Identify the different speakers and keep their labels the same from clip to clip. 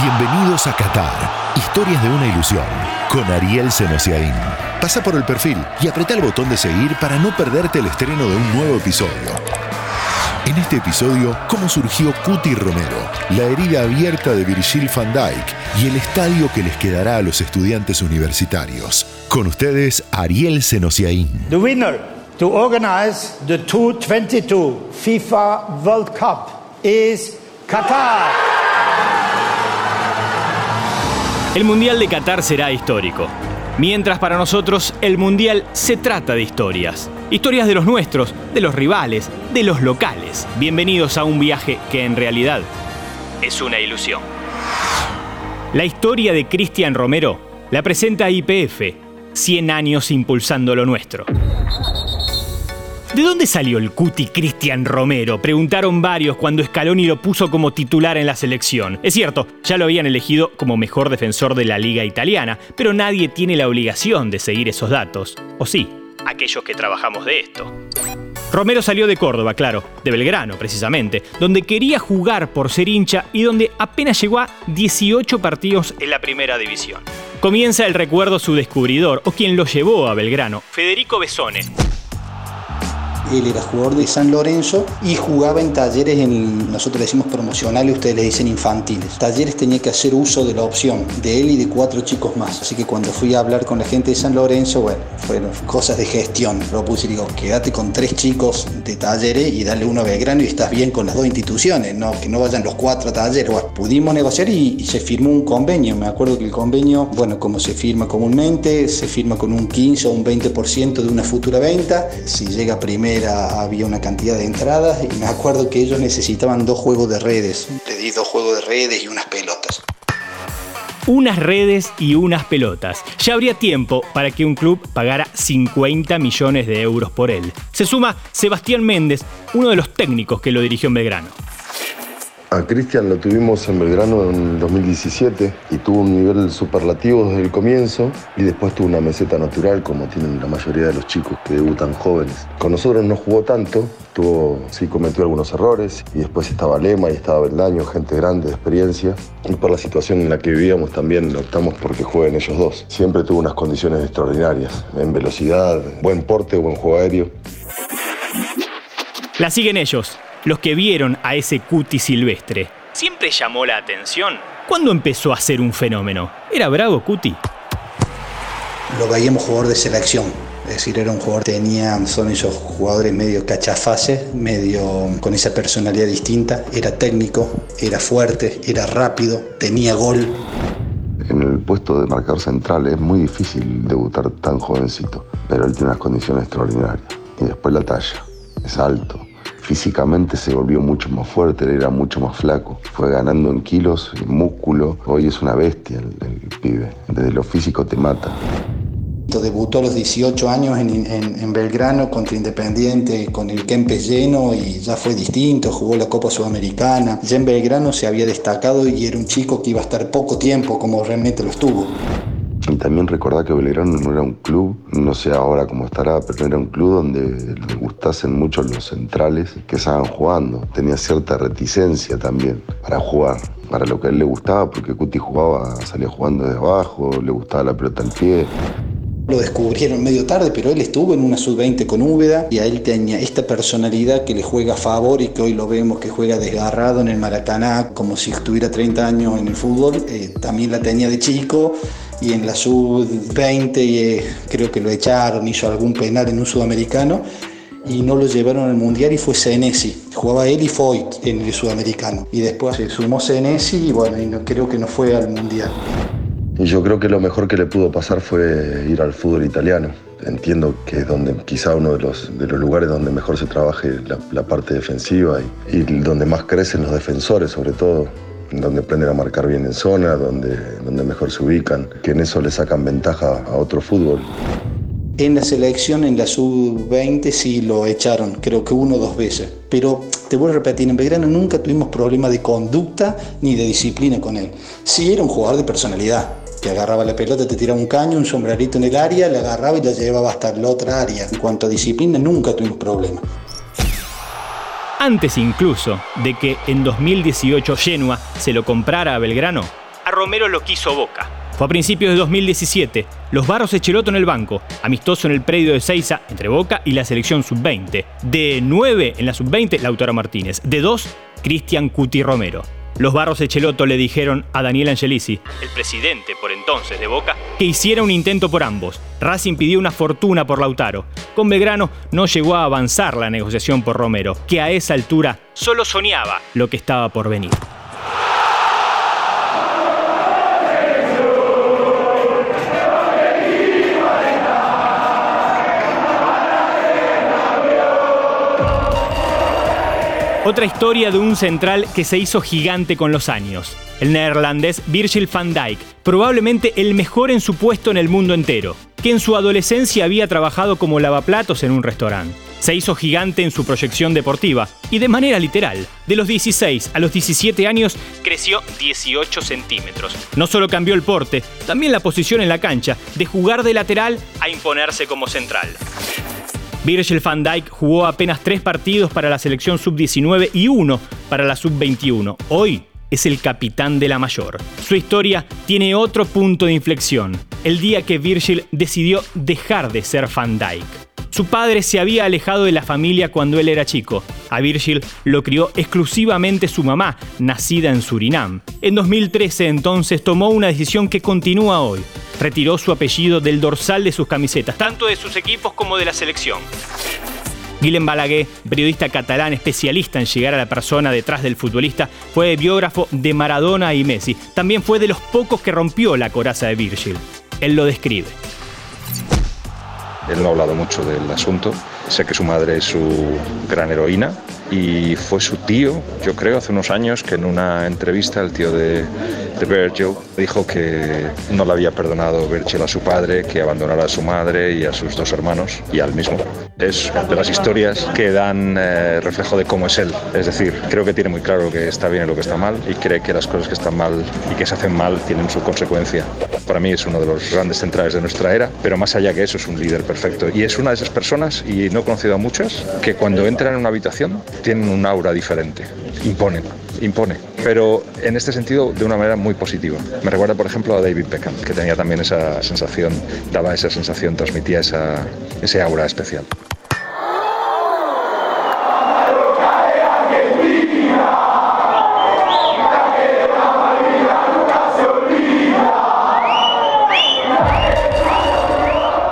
Speaker 1: Bienvenidos a Qatar, historias de una ilusión, con Ariel Senosiaín. Pasa por el perfil y apreta el botón de seguir para no perderte el estreno de un nuevo episodio. En este episodio, cómo surgió Cuti Romero, la herida abierta de Virgil van Dijk y el estadio que les quedará a los estudiantes universitarios. Con ustedes, Ariel Senosiaín.
Speaker 2: The winner to organize the 2022 FIFA World Cup is Qatar.
Speaker 3: El Mundial de Qatar será histórico. Mientras para nosotros el Mundial se trata de historias. Historias de los nuestros, de los rivales, de los locales. Bienvenidos a un viaje que en realidad es una ilusión. La historia de Cristian Romero la presenta IPF, 100 años impulsando lo nuestro. ¿De dónde salió el cuti Cristian Romero? Preguntaron varios cuando Scaloni lo puso como titular en la selección. Es cierto, ya lo habían elegido como mejor defensor de la liga italiana, pero nadie tiene la obligación de seguir esos datos. ¿O sí? Aquellos que trabajamos de esto. Romero salió de Córdoba, claro, de Belgrano precisamente, donde quería jugar por ser hincha y donde apenas llegó a 18 partidos en la primera división. Comienza el recuerdo su descubridor, o quien lo llevó a Belgrano, Federico Besone,
Speaker 4: él era jugador de San Lorenzo y jugaba en talleres, en, nosotros decimos promocionales, ustedes le dicen infantiles. Talleres tenía que hacer uso de la opción de él y de cuatro chicos más. Así que cuando fui a hablar con la gente de San Lorenzo, bueno, fueron cosas de gestión. Lo puse y digo, quédate con tres chicos de talleres y dale uno a Belgrano y estás bien con las dos instituciones, no que no vayan los cuatro a talleres. Bueno, pudimos negociar y, se firmó un convenio. Me acuerdo que el convenio, bueno, como se firma comúnmente, se firma con un 15 o un 20% de una futura venta. Si llega primero había una cantidad de entradas y me acuerdo que ellos necesitaban dos juegos de redes. Le di dos juegos de redes y unas pelotas.
Speaker 3: Unas redes y unas pelotas. Ya habría tiempo para que un club pagara 50 millones de euros por él. Se suma Sebastián Méndez, uno de los técnicos que lo dirigió en Belgrano.
Speaker 5: A Cristian lo tuvimos en Belgrano en 2017 y tuvo un nivel superlativo desde el comienzo y después tuvo una meseta natural como tienen la mayoría de los chicos que debutan jóvenes. Con nosotros no jugó tanto, tuvo, sí cometió algunos errores y después estaba Lema y estaba Beldaño, gente grande de experiencia y por la situación en la que vivíamos también optamos porque jueguen ellos dos. Siempre tuvo unas condiciones extraordinarias en velocidad, buen porte, buen juego aéreo.
Speaker 3: La siguen ellos, los que vieron a ese cuti silvestre. Siempre llamó la atención. ¿Cuándo empezó a ser un fenómeno? ¿Era bravo Cuti?
Speaker 4: Lo veíamos jugador de selección. Es decir, era un jugador, tenía, son esos jugadores medio cachafaces, medio con esa personalidad distinta. Era técnico, era fuerte, era rápido, tenía gol.
Speaker 5: En el puesto de marcador central es muy difícil debutar tan jovencito, pero él tiene unas condiciones extraordinarias. Y después la talla, es alto, físicamente se volvió mucho más fuerte, era mucho más flaco. Fue ganando en kilos, en músculo. Hoy es una bestia el, pibe. Desde lo físico te mata.
Speaker 4: Debutó a los 18 años en, en, en, Belgrano contra Independiente con el Kempes lleno y ya fue distinto, jugó la Copa Sudamericana. Ya en Belgrano se había destacado y era un chico que iba a estar poco tiempo como realmente lo estuvo.
Speaker 5: Y también recordar que Belgrano no era un club, no sé ahora cómo estará, pero era un club donde le gustasen mucho los centrales que estaban jugando. Tenía cierta reticencia también para jugar, para lo que a él le gustaba, porque Cuti jugaba, salía jugando desde abajo, le gustaba la pelota al pie.
Speaker 4: Lo descubrieron medio tarde, pero él estuvo en una sub-20 con Úbeda y a él tenía esta personalidad que le juega a favor y que hoy lo vemos que juega desgarrado en el Maracaná, como si estuviera 30 años en el fútbol. Eh, también la tenía de chico y en la sub-20 eh, creo que lo echaron, hizo algún penal en un sudamericano y no lo llevaron al mundial y fue Senesi. Jugaba él y Foyt en el sudamericano. Y después se sumó Senesi y bueno, y no, creo que no fue al mundial.
Speaker 5: Y yo creo que lo mejor que le pudo pasar fue ir al fútbol italiano. Entiendo que es donde quizá uno de los, de los lugares donde mejor se trabaje la, la parte defensiva y, y donde más crecen los defensores sobre todo donde aprenden a marcar bien en zona, donde, donde mejor se ubican, que en eso le sacan ventaja a otro fútbol.
Speaker 4: En la selección, en la sub-20, sí lo echaron, creo que uno o dos veces. Pero te vuelvo a repetir, en Belgrano nunca tuvimos problema de conducta ni de disciplina con él. Sí era un jugador de personalidad, que agarraba la pelota, te tiraba un caño, un sombrerito en el área, la agarraba y la llevaba hasta la otra área. En cuanto a disciplina, nunca tuvimos problema.
Speaker 3: Antes incluso de que en 2018 Genoa se lo comprara a Belgrano, Romero lo quiso Boca. Fue a principios de 2017, los Barros Echeloto en el banco, amistoso en el predio de Seiza entre Boca y la selección sub-20. De 9 en la sub-20, Lautaro Martínez. De 2, Cristian Cuti Romero. Los Barros Echeloto le dijeron a Daniel Angelici, el presidente por entonces de Boca, que hiciera un intento por ambos. Racing pidió una fortuna por Lautaro. Con Belgrano no llegó a avanzar la negociación por Romero, que a esa altura solo soñaba lo que estaba por venir. Otra historia de un central que se hizo gigante con los años. El neerlandés Virgil van Dijk, probablemente el mejor en su puesto en el mundo entero, que en su adolescencia había trabajado como lavaplatos en un restaurante. Se hizo gigante en su proyección deportiva y de manera literal. De los 16 a los 17 años creció 18 centímetros. No solo cambió el porte, también la posición en la cancha, de jugar de lateral a imponerse como central. Virgil van Dijk jugó apenas tres partidos para la selección sub-19 y uno para la sub-21. Hoy es el capitán de la mayor. Su historia tiene otro punto de inflexión, el día que Virgil decidió dejar de ser Van Dijk. Su padre se había alejado de la familia cuando él era chico. A Virgil lo crió exclusivamente su mamá, nacida en Surinam. En 2013 entonces tomó una decisión que continúa hoy. Retiró su apellido del dorsal de sus camisetas, tanto de sus equipos como de la selección. Guillem Balaguer, periodista catalán especialista en llegar a la persona detrás del futbolista, fue biógrafo de Maradona y Messi. También fue de los pocos que rompió la coraza de Virgil. Él lo describe.
Speaker 6: Él no ha hablado mucho del asunto. Sé que su madre es su gran heroína y fue su tío, yo creo, hace unos años que en una entrevista el tío de, de Virgil dijo que no le había perdonado Virgil a su padre, que abandonara a su madre y a sus dos hermanos y al mismo. Es de las historias que dan eh, reflejo de cómo es él. Es decir, creo que tiene muy claro lo que está bien y lo que está mal y cree que las cosas que están mal y que se hacen mal tienen su consecuencia. Para mí es uno de los grandes centrales de nuestra era, pero más allá que eso es un líder perfecto. Y es una de esas personas, y no he conocido a muchas, que cuando entran en una habitación tienen un aura diferente, imponen, impone, pero en este sentido de una manera muy positiva. Me recuerda, por ejemplo, a David Beckham, que tenía también esa sensación, daba esa sensación, transmitía esa, ese aura especial.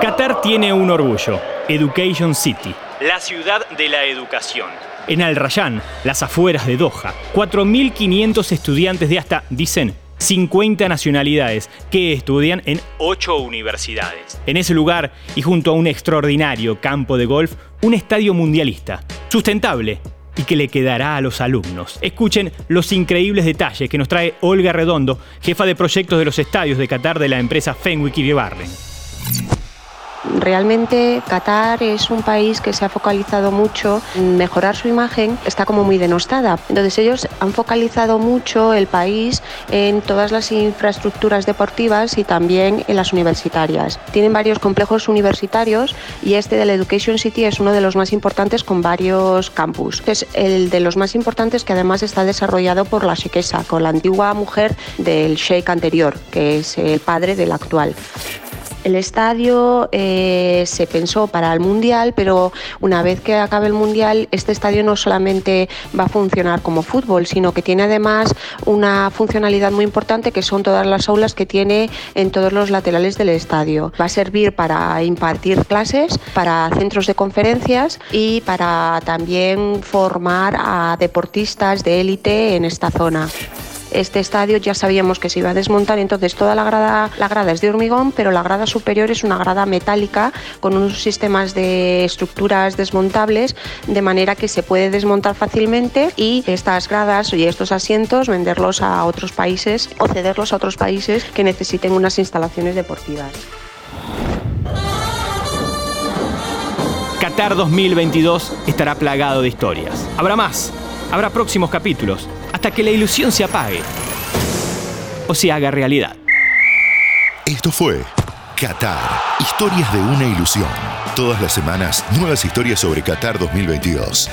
Speaker 3: Qatar tiene un orgullo, Education City, la ciudad de la educación. En Al Rayyan, las afueras de Doha, 4.500 estudiantes de hasta, dicen, 50 nacionalidades que estudian en 8 universidades. En ese lugar, y junto a un extraordinario campo de golf, un estadio mundialista, sustentable y que le quedará a los alumnos. Escuchen los increíbles detalles que nos trae Olga Redondo, jefa de proyectos de los estadios de Qatar de la empresa Fenwick y Barren.
Speaker 7: Realmente Qatar es un país que se ha focalizado mucho en mejorar su imagen, está como muy denostada. Entonces ellos han focalizado mucho el país en todas las infraestructuras deportivas y también en las universitarias. Tienen varios complejos universitarios y este de la Education City es uno de los más importantes con varios campus. Es el de los más importantes que además está desarrollado por la Sheikesa, con la antigua mujer del Sheikh anterior, que es el padre del actual. El estadio eh, se pensó para el Mundial, pero una vez que acabe el Mundial, este estadio no solamente va a funcionar como fútbol, sino que tiene además una funcionalidad muy importante que son todas las aulas que tiene en todos los laterales del estadio. Va a servir para impartir clases, para centros de conferencias y para también formar a deportistas de élite en esta zona este estadio ya sabíamos que se iba a desmontar, entonces toda la grada, la grada es de hormigón, pero la grada superior es una grada metálica con unos sistemas de estructuras desmontables, de manera que se puede desmontar fácilmente y estas gradas y estos asientos venderlos a otros países o cederlos a otros países que necesiten unas instalaciones deportivas.
Speaker 3: Qatar 2022 estará plagado de historias. Habrá más, habrá próximos capítulos hasta que la ilusión se apague o se haga realidad.
Speaker 1: Esto fue Qatar, historias de una ilusión. Todas las semanas, nuevas historias sobre Qatar 2022.